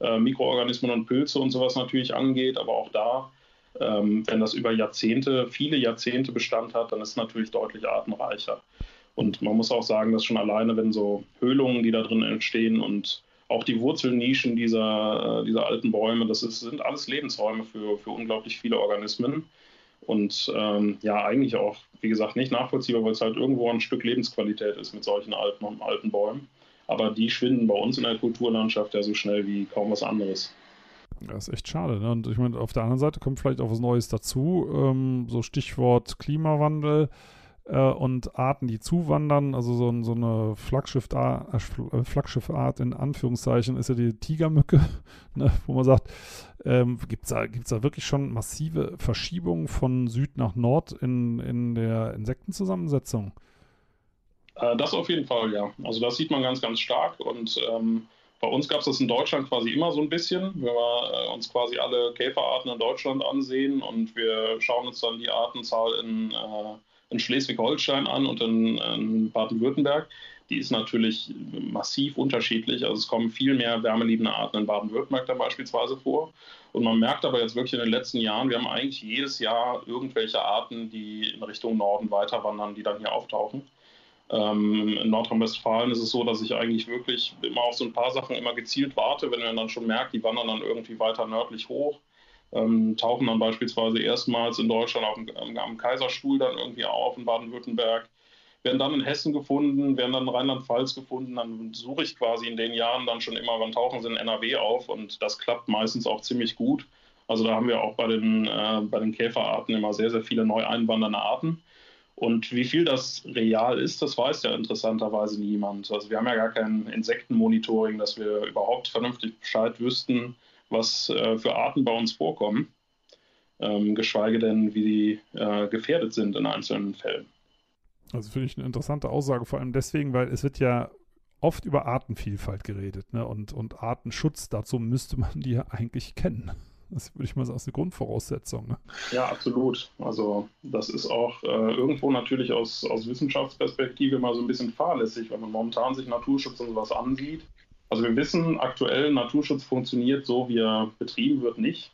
äh, Mikroorganismen und Pilze und sowas natürlich angeht. Aber auch da, ähm, wenn das über Jahrzehnte, viele Jahrzehnte Bestand hat, dann ist es natürlich deutlich artenreicher. Und man muss auch sagen, dass schon alleine, wenn so Höhlungen, die da drin entstehen und auch die Wurzelnischen dieser, äh, dieser alten Bäume, das ist, sind alles Lebensräume für, für unglaublich viele Organismen. Und ähm, ja, eigentlich auch, wie gesagt, nicht nachvollziehbar, weil es halt irgendwo ein Stück Lebensqualität ist mit solchen alten, alten Bäumen. Aber die schwinden bei uns in der Kulturlandschaft ja so schnell wie kaum was anderes. Das ist echt schade. Ne? Und ich meine, auf der anderen Seite kommt vielleicht auch was Neues dazu. Ähm, so Stichwort Klimawandel und Arten, die zuwandern. Also so, so eine Flaggschiffart, äh, Flaggschiffart in Anführungszeichen ist ja die Tigermücke, ne, wo man sagt, ähm, gibt es da, gibt's da wirklich schon massive Verschiebungen von Süd nach Nord in, in der Insektenzusammensetzung? Äh, das auf jeden Fall, ja. Also das sieht man ganz, ganz stark und ähm, bei uns gab es das in Deutschland quasi immer so ein bisschen. Wenn wir äh, uns quasi alle Käferarten in Deutschland ansehen und wir schauen uns dann die Artenzahl in, äh, in Schleswig-Holstein an und in, in Baden-Württemberg. Die ist natürlich massiv unterschiedlich. Also es kommen viel mehr wärmeliebende Arten in Baden-Württemberg dann beispielsweise vor. Und man merkt aber jetzt wirklich in den letzten Jahren, wir haben eigentlich jedes Jahr irgendwelche Arten, die in Richtung Norden weiter wandern, die dann hier auftauchen. Ähm, in Nordrhein-Westfalen ist es so, dass ich eigentlich wirklich immer auf so ein paar Sachen immer gezielt warte, wenn man dann schon merkt, die wandern dann irgendwie weiter nördlich hoch, ähm, tauchen dann beispielsweise erstmals in Deutschland auf dem, am Kaiserstuhl dann irgendwie auf in Baden-Württemberg, werden dann in Hessen gefunden, werden dann in Rheinland-Pfalz gefunden, dann suche ich quasi in den Jahren dann schon immer, wann tauchen sie in NRW auf und das klappt meistens auch ziemlich gut. Also da haben wir auch bei den, äh, bei den Käferarten immer sehr, sehr viele neu einwandernde Arten. Und wie viel das real ist, das weiß ja interessanterweise niemand. Also wir haben ja gar kein Insektenmonitoring, dass wir überhaupt vernünftig Bescheid wüssten, was äh, für Arten bei uns vorkommen, ähm, geschweige denn, wie die äh, gefährdet sind in einzelnen Fällen. Also finde ich eine interessante Aussage, vor allem deswegen, weil es wird ja oft über Artenvielfalt geredet ne? und, und Artenschutz, dazu müsste man die ja eigentlich kennen. Das würde ich mal sagen, ist eine Grundvoraussetzung. Ne? Ja, absolut. Also das ist auch äh, irgendwo natürlich aus, aus Wissenschaftsperspektive mal so ein bisschen fahrlässig, wenn man momentan sich Naturschutz und sowas ansieht. Also wir wissen aktuell, Naturschutz funktioniert so, wie er betrieben wird, nicht,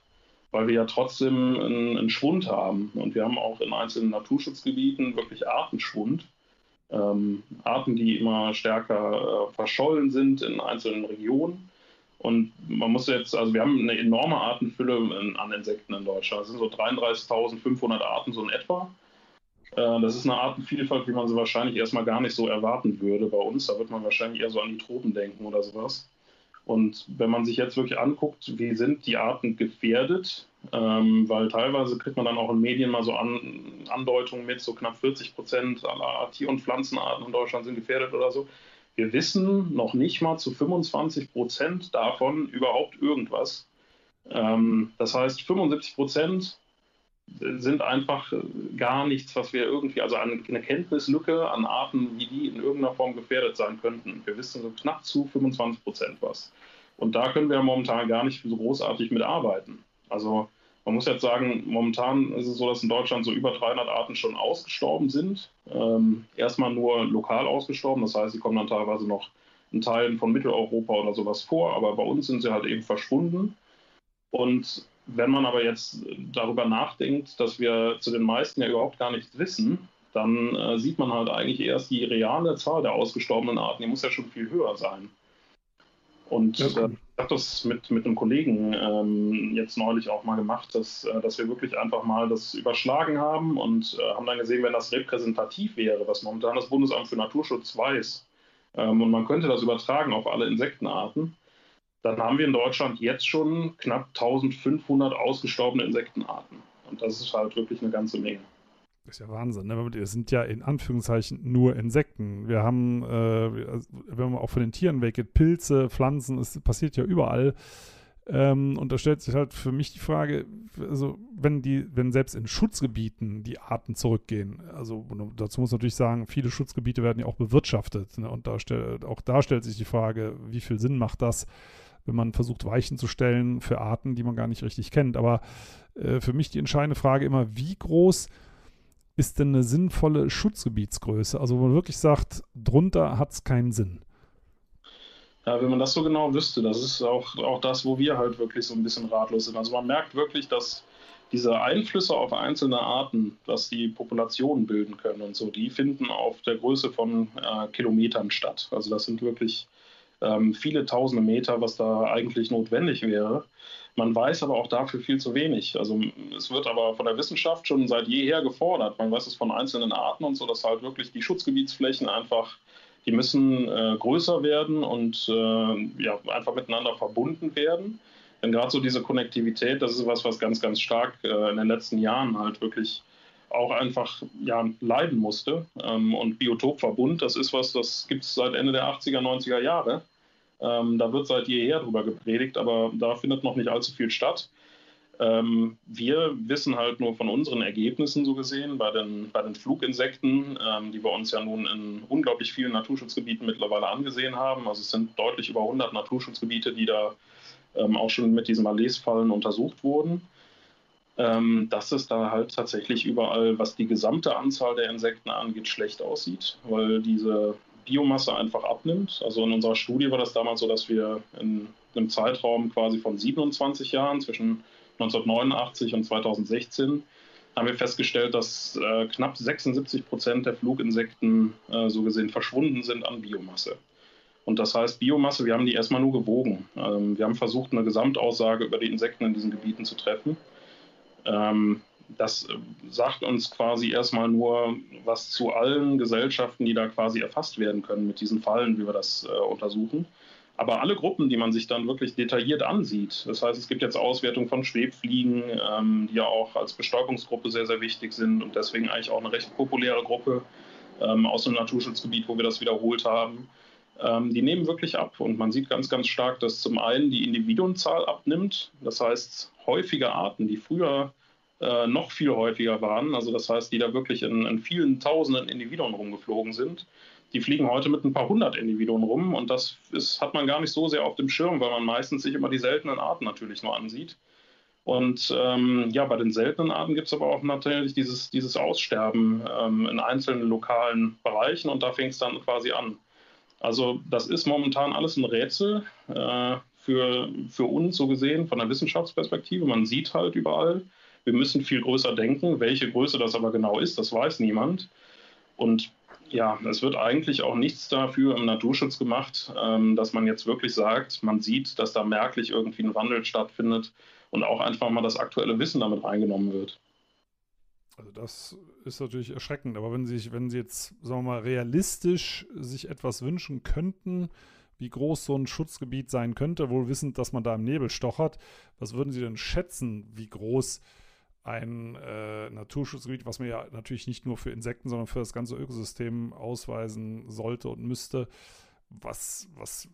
weil wir ja trotzdem einen, einen Schwund haben. Und wir haben auch in einzelnen Naturschutzgebieten wirklich Artenschwund. Ähm, Arten, die immer stärker äh, verschollen sind in einzelnen Regionen. Und man muss jetzt, also wir haben eine enorme Artenfülle an Insekten in Deutschland. Das sind so 33.500 Arten so in etwa. Äh, das ist eine Artenvielfalt, wie man sie wahrscheinlich erstmal gar nicht so erwarten würde bei uns. Da wird man wahrscheinlich eher so an die Tropen denken oder sowas. Und wenn man sich jetzt wirklich anguckt, wie sind die Arten gefährdet, ähm, weil teilweise kriegt man dann auch in Medien mal so an, Andeutungen mit, so knapp 40 Prozent aller Tier- und Pflanzenarten in Deutschland sind gefährdet oder so. Wir wissen noch nicht mal zu 25 Prozent davon überhaupt irgendwas. Ähm, das heißt, 75 Prozent sind einfach gar nichts, was wir irgendwie, also eine, Kenntnislücke an Arten, wie die in irgendeiner Form gefährdet sein könnten. Wir wissen so knapp zu 25 Prozent was. Und da können wir momentan gar nicht so großartig mit arbeiten. Also man muss jetzt sagen, momentan ist es so, dass in Deutschland so über 300 Arten schon ausgestorben sind. Ähm, erstmal nur lokal ausgestorben, das heißt, sie kommen dann teilweise noch in Teilen von Mitteleuropa oder sowas vor, aber bei uns sind sie halt eben verschwunden. Und wenn man aber jetzt darüber nachdenkt, dass wir zu den meisten ja überhaupt gar nichts wissen, dann äh, sieht man halt eigentlich erst die reale Zahl der ausgestorbenen Arten, die muss ja schon viel höher sein. Und ja, äh, ich habe das mit, mit einem Kollegen ähm, jetzt neulich auch mal gemacht, dass, äh, dass wir wirklich einfach mal das überschlagen haben und äh, haben dann gesehen, wenn das repräsentativ wäre, was momentan das Bundesamt für Naturschutz weiß, ähm, und man könnte das übertragen auf alle Insektenarten, dann haben wir in Deutschland jetzt schon knapp 1500 ausgestorbene Insektenarten. Und das ist halt wirklich eine ganze Menge. Das ist ja Wahnsinn. Ne? Das sind ja in Anführungszeichen nur Insekten. Wir haben, äh, wenn man auch von den Tieren weggeht, Pilze, Pflanzen, es passiert ja überall. Ähm, und da stellt sich halt für mich die Frage, also wenn die, wenn selbst in Schutzgebieten die Arten zurückgehen, also dazu muss man natürlich sagen, viele Schutzgebiete werden ja auch bewirtschaftet. Ne? Und da stell, auch da stellt sich die Frage, wie viel Sinn macht das, wenn man versucht, Weichen zu stellen für Arten, die man gar nicht richtig kennt. Aber äh, für mich die entscheidende Frage immer, wie groß ist denn eine sinnvolle Schutzgebietsgröße? Also wo man wirklich sagt, drunter hat es keinen Sinn. Ja, wenn man das so genau wüsste, das ist auch, auch das, wo wir halt wirklich so ein bisschen ratlos sind. Also man merkt wirklich, dass diese Einflüsse auf einzelne Arten, was die Populationen bilden können und so, die finden auf der Größe von äh, Kilometern statt. Also das sind wirklich ähm, viele tausende Meter, was da eigentlich notwendig wäre. Man weiß aber auch dafür viel zu wenig. Also es wird aber von der Wissenschaft schon seit jeher gefordert. Man weiß es von einzelnen Arten und so, dass halt wirklich die Schutzgebietsflächen einfach, die müssen äh, größer werden und äh, ja, einfach miteinander verbunden werden. Denn gerade so diese Konnektivität, das ist was, was ganz, ganz stark äh, in den letzten Jahren halt wirklich auch einfach ja, leiden musste. Ähm, und Biotopverbund, das ist was, das gibt es seit Ende der 80er, 90er Jahre. Ähm, da wird seit jeher drüber gepredigt, aber da findet noch nicht allzu viel statt. Ähm, wir wissen halt nur von unseren Ergebnissen so gesehen bei den, bei den Fluginsekten, ähm, die wir uns ja nun in unglaublich vielen Naturschutzgebieten mittlerweile angesehen haben. Also es sind deutlich über 100 Naturschutzgebiete, die da ähm, auch schon mit diesen Malais-Fallen untersucht wurden. ähm, dass es da halt tatsächlich überall, was die gesamte Anzahl der Insekten angeht, schlecht aussieht, weil diese Biomasse einfach abnimmt. Also in unserer Studie war das damals so, dass wir in einem Zeitraum quasi von 27 Jahren zwischen 1989 und 2016 haben wir festgestellt, dass äh, knapp 76 Prozent der Fluginsekten äh, so gesehen verschwunden sind an Biomasse. Und das heißt, Biomasse, wir haben die erstmal nur gewogen. Ähm, wir haben versucht, eine Gesamtaussage über die Insekten in diesen Gebieten zu treffen. Ähm, das äh, sagt uns quasi erstmal nur was zu allen Gesellschaften, die da quasi erfasst werden können mit diesen Fallen, wie wir das äh, untersuchen. Aber alle Gruppen, die man sich dann wirklich detailliert ansieht, das heißt, es gibt jetzt Auswertungen von Schwebfliegen, ähm, die ja auch als Bestäubungsgruppe sehr, sehr wichtig sind und deswegen eigentlich auch eine recht populäre Gruppe ähm, aus dem Naturschutzgebiet, wo wir das wiederholt haben. Ähm, die nehmen wirklich ab und man sieht ganz, ganz stark, dass zum einen die Individuenzahl abnimmt, das heißt, häufige Arten, die früher äh, noch viel häufiger waren, also das heißt, die da wirklich in, in vielen tausenden Individuen rumgeflogen sind, die fliegen heute mit ein paar hundert Individuen rum und das ist, hat man gar nicht so sehr auf dem Schirm, weil man meistens sich immer die seltenen Arten natürlich nur ansieht. Und ähm, ja, bei den seltenen Arten gibt es aber auch natürlich dieses, dieses Aussterben ähm, in einzelnen lokalen Bereichen und da fängt es dann quasi an. Also das ist momentan alles ein Rätsel äh, für, für uns so gesehen von der Wissenschaftsperspektive. Man sieht halt überall, wir müssen viel größer denken. Welche Größe das aber genau ist, das weiß niemand. Und ja, es wird eigentlich auch nichts dafür im Naturschutz gemacht, ähm, dass man jetzt wirklich sagt, man sieht, dass da merklich irgendwie ein Wandel stattfindet und auch einfach mal das aktuelle Wissen damit reingenommen wird. Also das ist natürlich erschreckend, aber wenn Sie, wenn Sie jetzt, sagen wir mal, realistisch sich etwas wünschen könnten, wie groß so ein Schutzgebiet sein könnte, wohl wissend, dass man da im Nebel stochert, was würden Sie denn schätzen, wie groß ein äh, Naturschutzgebiet, was man ja natürlich nicht nur für Insekten, sondern für das ganze Ökosystem ausweisen sollte und müsste. Was, was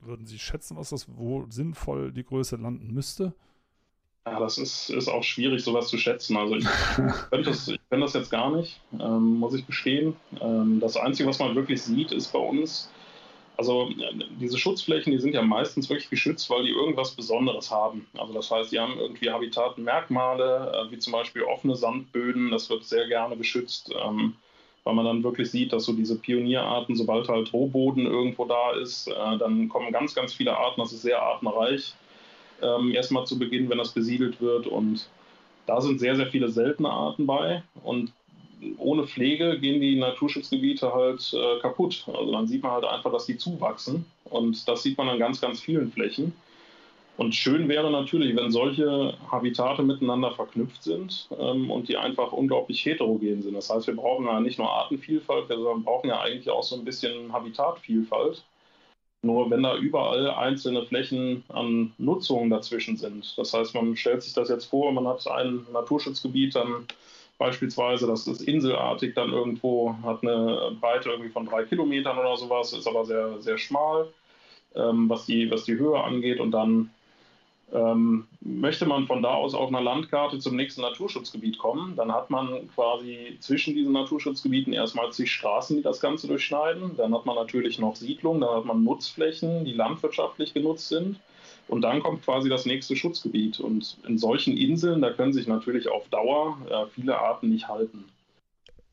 würden Sie schätzen, was das, wo sinnvoll die Größe landen müsste? Ja, das ist, ist auch schwierig, sowas zu schätzen. Also ich könnte das, ich das jetzt gar nicht, ähm, muss ich gestehen. Ähm, das Einzige, was man wirklich sieht, ist bei uns, also diese Schutzflächen, die sind ja meistens wirklich geschützt, weil die irgendwas Besonderes haben. Also das heißt, die haben irgendwie Habitatenmerkmale, äh, wie zum Beispiel offene Sandböden, das wird sehr gerne geschützt, ähm, weil man dann wirklich sieht, dass so diese Pionierarten, sobald halt Rohboden irgendwo da ist, äh, dann kommen ganz, ganz viele Arten, das ist sehr artenreich. Ähm, erstmal zu Beginn, wenn das besiedelt wird und da sind sehr, sehr viele seltene Arten bei und ohne Pflege gehen die Naturschutzgebiete halt äh, kaputt. Also dann sieht man halt einfach, dass die zuwachsen. Und das sieht man an ganz, ganz vielen Flächen. Und schön wäre natürlich, wenn solche Habitate miteinander verknüpft sind ähm, und die einfach unglaublich heterogen sind. Das heißt, wir brauchen ja nicht nur Artenvielfalt, wir brauchen ja eigentlich auch so ein bisschen Habitatvielfalt. Nur wenn da überall einzelne Flächen an Nutzungen dazwischen sind. Das heißt, man stellt sich das jetzt vor, man hat ein Naturschutzgebiet, dann beispielsweise. Das ist inselartig dann irgendwo, hat eine Breite irgendwie von drei Kilometern oder sowas, ist aber sehr, sehr schmal, ähm, was, die, was die Höhe angeht. Und dann ähm, möchte man von da aus auf einer Landkarte zum nächsten Naturschutzgebiet kommen, dann hat man quasi zwischen diesen Naturschutzgebieten erstmal zig Straßen, die das Ganze durchschneiden. Dann hat man natürlich noch Siedlungen, dann hat man Nutzflächen, die landwirtschaftlich genutzt sind. Und dann kommt quasi das nächste Schutzgebiet. Und in solchen Inseln, da können sich natürlich auf Dauer äh, viele Arten nicht halten.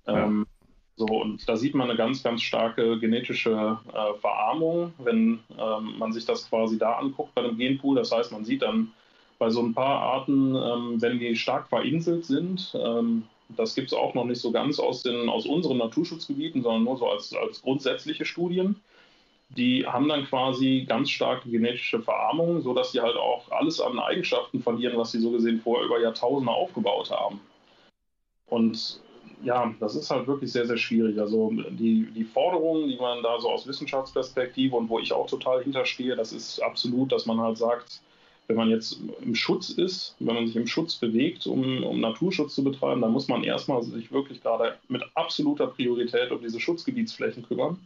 Ja. Ähm, so, und da sieht man eine ganz, ganz starke genetische äh, Verarmung, wenn ähm, man sich das quasi da anguckt bei dem Genpool. Das heißt, man sieht dann bei so ein paar Arten, ähm, wenn die stark verinselt sind, ähm, das gibt es auch noch nicht so ganz aus, den, aus unseren Naturschutzgebieten, sondern nur so als, als grundsätzliche Studien die haben dann quasi ganz starke genetische Verarmung, sodass sie halt auch alles an Eigenschaften verlieren, was sie so gesehen vorher über Jahrtausende aufgebaut haben. Und ja, das ist halt wirklich sehr, sehr schwierig. Also die, die Forderungen, die man da so aus Wissenschaftsperspektive und wo ich auch total hinterstehe, das ist absolut, dass man halt sagt, wenn man jetzt im Schutz ist, wenn man sich im Schutz bewegt, um, um Naturschutz zu betreiben, dann muss man erstmal sich wirklich gerade mit absoluter Priorität um diese Schutzgebietsflächen kümmern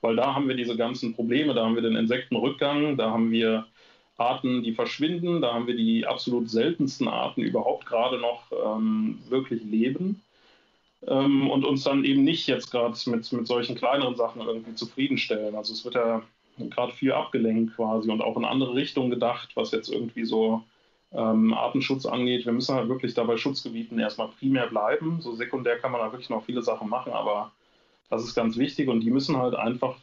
weil da haben wir diese ganzen Probleme, da haben wir den Insektenrückgang, da haben wir Arten, die verschwinden, da haben wir die absolut seltensten Arten überhaupt gerade noch ähm, wirklich leben ähm, und uns dann eben nicht jetzt gerade mit, mit solchen kleineren Sachen irgendwie zufriedenstellen. Also es wird ja gerade viel abgelenkt quasi und auch in andere Richtungen gedacht, was jetzt irgendwie so ähm, Artenschutz angeht. Wir müssen halt wirklich dabei Schutzgebieten erstmal primär bleiben. So sekundär kann man da wirklich noch viele Sachen machen, aber das ist ganz wichtig und die müssen halt einfach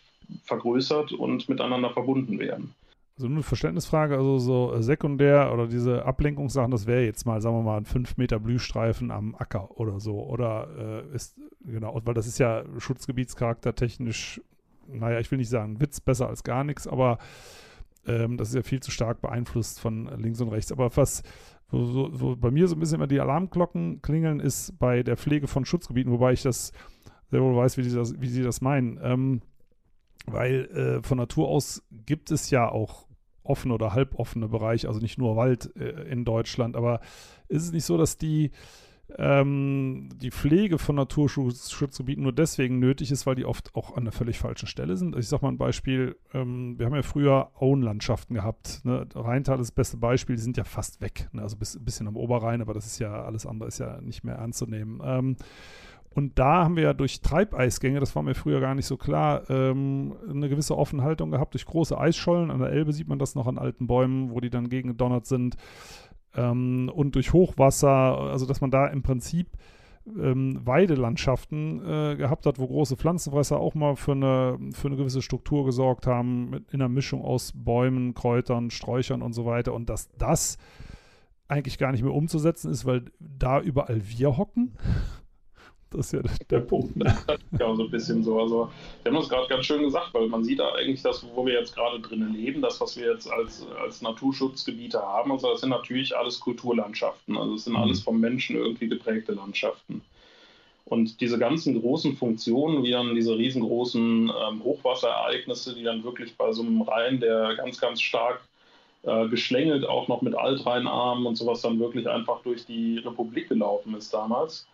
vergrößert und miteinander verbunden werden. Also eine Verständnisfrage, also so äh, sekundär oder diese Ablenkungssachen, das wäre jetzt mal, sagen wir mal, ein 5 Meter Blühstreifen am Acker oder so. Oder äh, ist, genau, weil das ist ja Schutzgebietscharakter technisch, naja, ich will nicht sagen, Witz besser als gar nichts, aber ähm, das ist ja viel zu stark beeinflusst von links und rechts. Aber was, wo, wo, wo bei mir so ein bisschen immer die Alarmglocken klingeln, ist bei der Pflege von Schutzgebieten, wobei ich das sehr wohl weiß, wie, die das, wie sie das meinen. Ähm, weil äh, von Natur aus gibt es ja auch offene oder halboffene Bereiche, also nicht nur Wald äh, in Deutschland, aber ist es nicht so, dass die ähm, die Pflege von Naturschutzgebieten nur deswegen nötig ist, weil die oft auch an der völlig falschen Stelle sind. Ich sage mal ein Beispiel, ähm, wir haben ja früher Auenlandschaften gehabt. Ne? Rheintal ist das beste Beispiel, die sind ja fast weg. Ne? Also ein bisschen am Oberrhein, aber das ist ja, alles andere ist ja nicht mehr ernst zu nehmen. Ähm, und da haben wir ja durch Treibeisgänge, das war mir früher gar nicht so klar, ähm, eine gewisse Offenhaltung gehabt durch große Eisschollen. An der Elbe sieht man das noch an alten Bäumen, wo die dann gegen gedonnert sind. Ähm, und durch Hochwasser, also dass man da im Prinzip ähm, Weidelandschaften äh, gehabt hat, wo große Pflanzenfresser auch mal für eine, für eine gewisse Struktur gesorgt haben, mit, in einer Mischung aus Bäumen, Kräutern, Sträuchern und so weiter. Und dass das eigentlich gar nicht mehr umzusetzen ist, weil da überall wir hocken das ist ja der Punkt. Ne? ja, so ein bisschen so. Also, wir haben das gerade ganz schön gesagt, weil man sieht da eigentlich das, wo wir jetzt gerade drinnen leben, das, was wir jetzt als, als Naturschutzgebiete haben. Also, das sind natürlich alles Kulturlandschaften. Also, es sind mhm. alles vom Menschen irgendwie geprägte Landschaften. Und diese ganzen großen Funktionen, wie dann diese riesengroßen ähm, Hochwasserereignisse, die dann wirklich bei so einem Rhein, der ganz, ganz stark äh, geschlängelt, auch noch mit Altrheinarmen und sowas dann wirklich einfach durch die Republik gelaufen ist damals,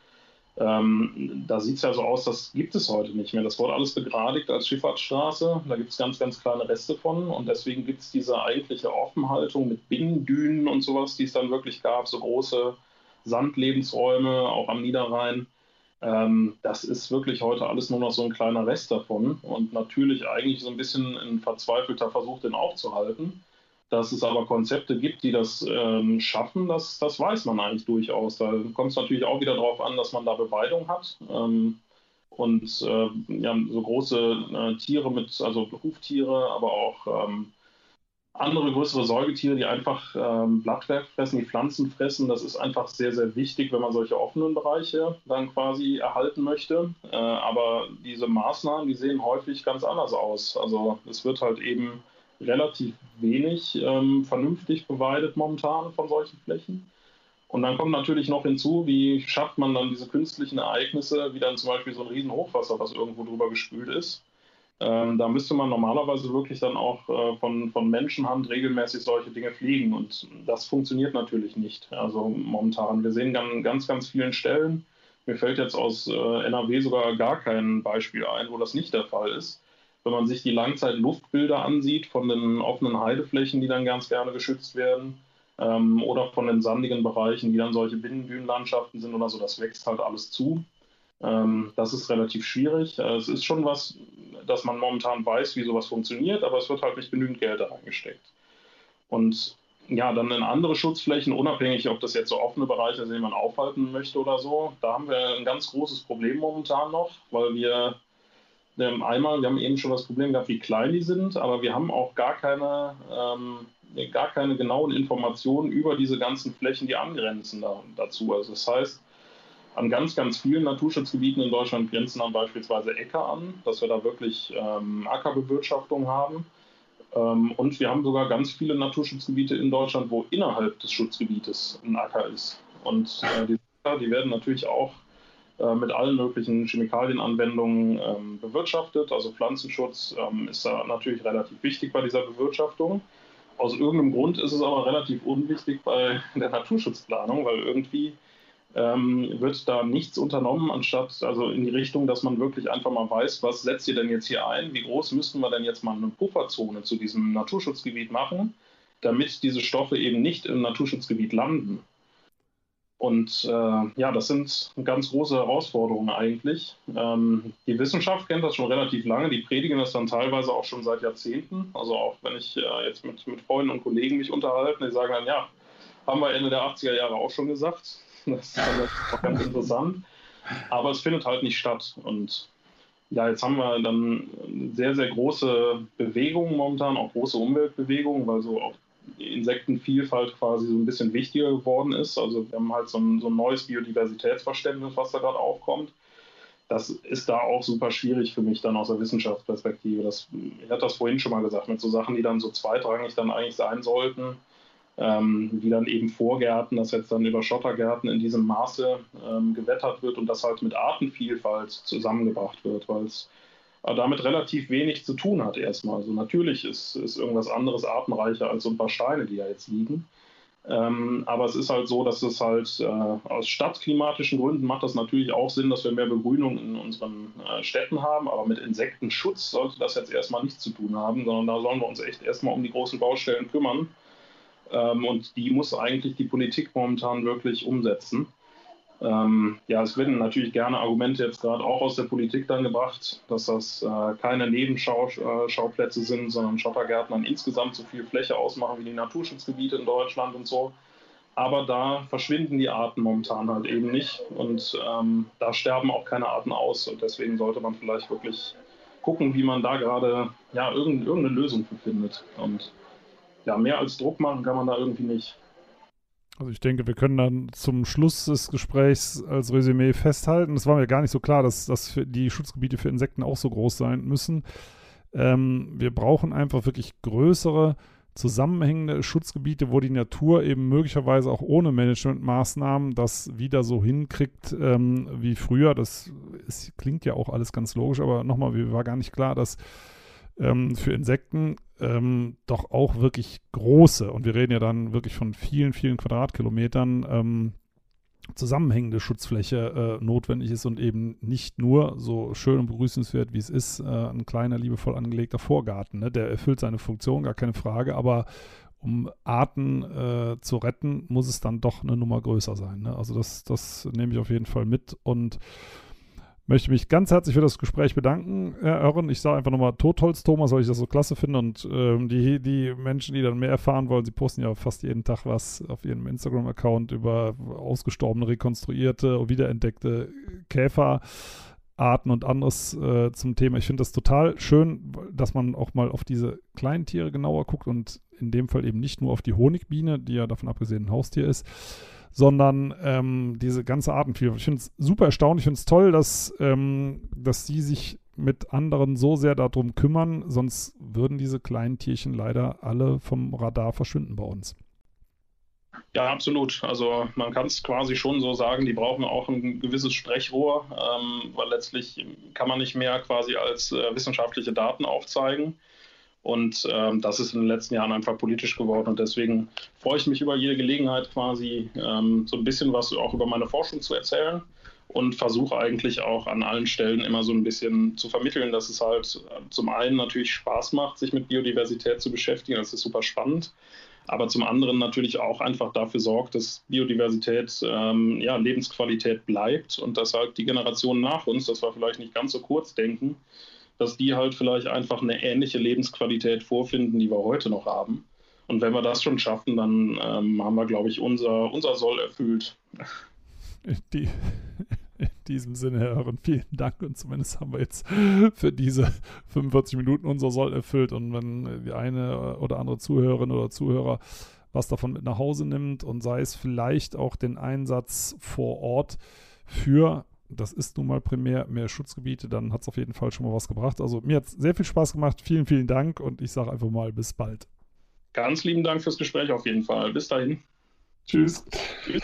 ähm, da sieht es ja so aus, das gibt es heute nicht mehr. Das wurde alles begradigt als Schifffahrtsstraße. Da gibt es ganz, ganz kleine Reste von. Und deswegen gibt es diese eigentliche Offenhaltung mit Binnendünen und sowas, die es dann wirklich gab, so große Sandlebensräume, auch am Niederrhein. Ähm, das ist wirklich heute alles nur noch so ein kleiner Rest davon. Und natürlich eigentlich so ein bisschen ein verzweifelter Versuch, den aufzuhalten. Dass es aber Konzepte gibt, die das ähm, schaffen, das, das weiß man eigentlich durchaus. Da kommt es natürlich auch wieder darauf an, dass man da Beweidung hat. Ähm, und äh, ja, so große äh, Tiere mit, also Huftiere, aber auch ähm, andere größere Säugetiere, die einfach ähm, Blattwerk fressen, die Pflanzen fressen. Das ist einfach sehr, sehr wichtig, wenn man solche offenen Bereiche dann quasi erhalten möchte. Äh, aber diese Maßnahmen, die sehen häufig ganz anders aus. Also es wird halt eben relativ wenig ähm, vernünftig beweidet momentan von solchen Flächen. Und dann kommt natürlich noch hinzu, wie schafft man dann diese künstlichen Ereignisse, wie dann zum Beispiel so ein Riesenhochwasser, was irgendwo drüber gespült ist. Ähm, da müsste man normalerweise wirklich dann auch äh, von, von Menschenhand regelmäßig solche Dinge fliegen. Und das funktioniert natürlich nicht. Also momentan. Wir sehen an ganz, ganz vielen Stellen, mir fällt jetzt aus äh, NRW sogar gar kein Beispiel ein, wo das nicht der Fall ist wenn man sich die Langzeitluftbilder ansieht von den offenen Heideflächen, die dann ganz gerne geschützt werden, ähm, oder von den sandigen Bereichen, die dann solche Binnendünenlandschaften sind oder so, das wächst halt alles zu. Ähm, das ist relativ schwierig. Äh, es ist schon was, dass man momentan weiß, wie sowas funktioniert, aber es wird halt nicht genügend Geld da reingesteckt. Und ja, dann in andere Schutzflächen, unabhängig, ob das jetzt so offene Bereiche sind, die man aufhalten möchte oder so, da haben wir ein ganz großes Problem momentan noch, weil wir ähm, einmal, wir haben eben schon das Problem gehabt, wie klein die sind, aber wir haben auch gar keine, ähm, gar keine genauen Informationen über diese ganzen Flächen, die angrenzen da, dazu. Also das heißt, an ganz, ganz vielen Naturschutzgebieten in Deutschland grenzen dann beispielsweise Äcker an, dass wir da wirklich ähm, Ackerbewirtschaftung haben. Ähm, und wir haben sogar ganz viele Naturschutzgebiete in Deutschland, wo innerhalb des Schutzgebietes ein Acker ist. Und äh, die, die werden natürlich auch mit allen möglichen Chemikalienanwendungen ähm, bewirtschaftet. Also Pflanzenschutz ähm, ist da natürlich relativ wichtig bei dieser Bewirtschaftung. Aus irgendeinem Grund ist es aber relativ unwichtig bei der Naturschutzplanung, weil irgendwie ähm, wird da nichts unternommen, anstatt also in die Richtung, dass man wirklich einfach mal weiß, was setzt ihr denn jetzt hier ein, wie groß müssten wir denn jetzt mal eine Pufferzone zu diesem Naturschutzgebiet machen, damit diese Stoffe eben nicht im Naturschutzgebiet landen. Und äh, ja, das sind ganz große Herausforderungen eigentlich. Ähm, die Wissenschaft kennt das schon relativ lange, die predigen das dann teilweise auch schon seit Jahrzehnten. Also auch wenn ich äh, jetzt mit, mit Freunden und Kollegen mich unterhalte, die sagen dann, ja, Haben wir Ende der 80er Jahre auch schon gesagt. Das ist auch ganz interessant. Aber es findet halt nicht statt. Und ja, jetzt haben wir dann sehr, sehr große Bewegungen momentan, auch große Umweltbewegungen, weil so auch Insektenvielfalt quasi so ein bisschen wichtiger geworden ist. Also wir haben halt so ein, so ein neues Biodiversitätsverständnis, was da gerade aufkommt. Das ist da auch super schwierig für mich dann aus der Wissenschaftsperspektive. Das, ich hatte das vorhin schon mal gesagt, mit so Sachen, die dann so zweitrangig dann eigentlich sein sollten, ähm, wie dann eben Vorgärten, dass jetzt dann über Schottergärten in diesem Maße ähm, gewettert wird und das halt mit Artenvielfalt zusammengebracht wird, weil es damit relativ wenig zu tun hat erstmal. Also natürlich ist, ist irgendwas anderes artenreicher als so ein paar Steine, die ja jetzt liegen. Ähm, aber es ist halt so, dass es halt äh, aus stadtklimatischen Gründen macht das natürlich auch Sinn, dass wir mehr Begrünung in unseren äh, Städten haben. Aber mit Insektenschutz sollte das jetzt erstmal nichts zu tun haben, sondern da sollen wir uns echt erstmal um die großen Baustellen kümmern. Ähm, und die muss eigentlich die Politik momentan wirklich umsetzen. Ähm, ja, es werden natürlich gerne Argumente jetzt gerade auch aus der Politik dann gebracht, dass das äh, keine Nebenschauplätze äh, sind, sondern Schottergärten dann insgesamt so viel Fläche ausmachen wie die Naturschutzgebiete in Deutschland und so. Aber da verschwinden die Arten momentan halt eben nicht und ähm, da sterben auch keine Arten aus und deswegen sollte man vielleicht wirklich gucken, wie man da gerade ja, irgendeine Lösung für findet. Und ja, mehr als Druck machen kann man da irgendwie nicht. Also ich denke, wir können dann zum Schluss des Gesprächs als Resümee festhalten. Es war mir gar nicht so klar, dass, dass die Schutzgebiete für Insekten auch so groß sein müssen. Ähm, wir brauchen einfach wirklich größere, zusammenhängende Schutzgebiete, wo die Natur eben möglicherweise auch ohne Managementmaßnahmen das wieder so hinkriegt ähm, wie früher. Das ist, klingt ja auch alles ganz logisch, aber nochmal, mir war gar nicht klar, dass ähm, für Insekten ähm, doch auch wirklich große, und wir reden ja dann wirklich von vielen, vielen Quadratkilometern, ähm, zusammenhängende Schutzfläche äh, notwendig ist und eben nicht nur so schön und begrüßenswert, wie es ist, äh, ein kleiner, liebevoll angelegter Vorgarten. Ne? Der erfüllt seine Funktion, gar keine Frage, aber um Arten äh, zu retten, muss es dann doch eine Nummer größer sein. Ne? Also das, das nehme ich auf jeden Fall mit und möchte mich ganz herzlich für das Gespräch bedanken, Herr Örren. Ich sage einfach nochmal Totholz Thomas, weil ich das so klasse finde. Und ähm, die, die Menschen, die dann mehr erfahren wollen, sie posten ja fast jeden Tag was auf ihrem Instagram-Account über ausgestorbene, rekonstruierte, wiederentdeckte Käferarten und anderes äh, zum Thema. Ich finde das total schön, dass man auch mal auf diese kleinen Tiere genauer guckt und in dem Fall eben nicht nur auf die Honigbiene, die ja davon abgesehen ein Haustier ist, sondern ähm, diese ganze Artenvielfalt. Ich finde es super erstaunlich, ich finde es toll, dass, ähm, dass sie sich mit anderen so sehr darum kümmern, sonst würden diese kleinen Tierchen leider alle vom Radar verschwinden bei uns. Ja, absolut. Also man kann es quasi schon so sagen, die brauchen auch ein gewisses Sprechrohr, ähm, weil letztlich kann man nicht mehr quasi als äh, wissenschaftliche Daten aufzeigen. Und ähm, das ist in den letzten Jahren einfach politisch geworden. Und deswegen freue ich mich über jede Gelegenheit, quasi ähm, so ein bisschen was auch über meine Forschung zu erzählen. Und versuche eigentlich auch an allen Stellen immer so ein bisschen zu vermitteln, dass es halt äh, zum einen natürlich Spaß macht, sich mit Biodiversität zu beschäftigen. Das ist super spannend. Aber zum anderen natürlich auch einfach dafür sorgt, dass Biodiversität ähm, ja, Lebensqualität bleibt und dass halt die Generationen nach uns, das war vielleicht nicht ganz so kurz denken, dass die halt vielleicht einfach eine ähnliche Lebensqualität vorfinden, die wir heute noch haben. Und wenn wir das schon schaffen, dann ähm, haben wir, glaube ich, unser, unser Soll erfüllt. Die, in diesem Sinne, Herr Hören, vielen Dank. Und zumindest haben wir jetzt für diese 45 Minuten unser Soll erfüllt. Und wenn die eine oder andere Zuhörerin oder Zuhörer was davon mit nach Hause nimmt und sei es vielleicht auch den Einsatz vor Ort für das ist nun mal primär mehr Schutzgebiete, dann hat es auf jeden Fall schon mal was gebracht. Also mir hat es sehr viel Spaß gemacht. Vielen, vielen Dank und ich sage einfach mal bis bald. Ganz lieben Dank fürs Gespräch auf jeden Fall. Bis dahin. Tschüss. Tschüss.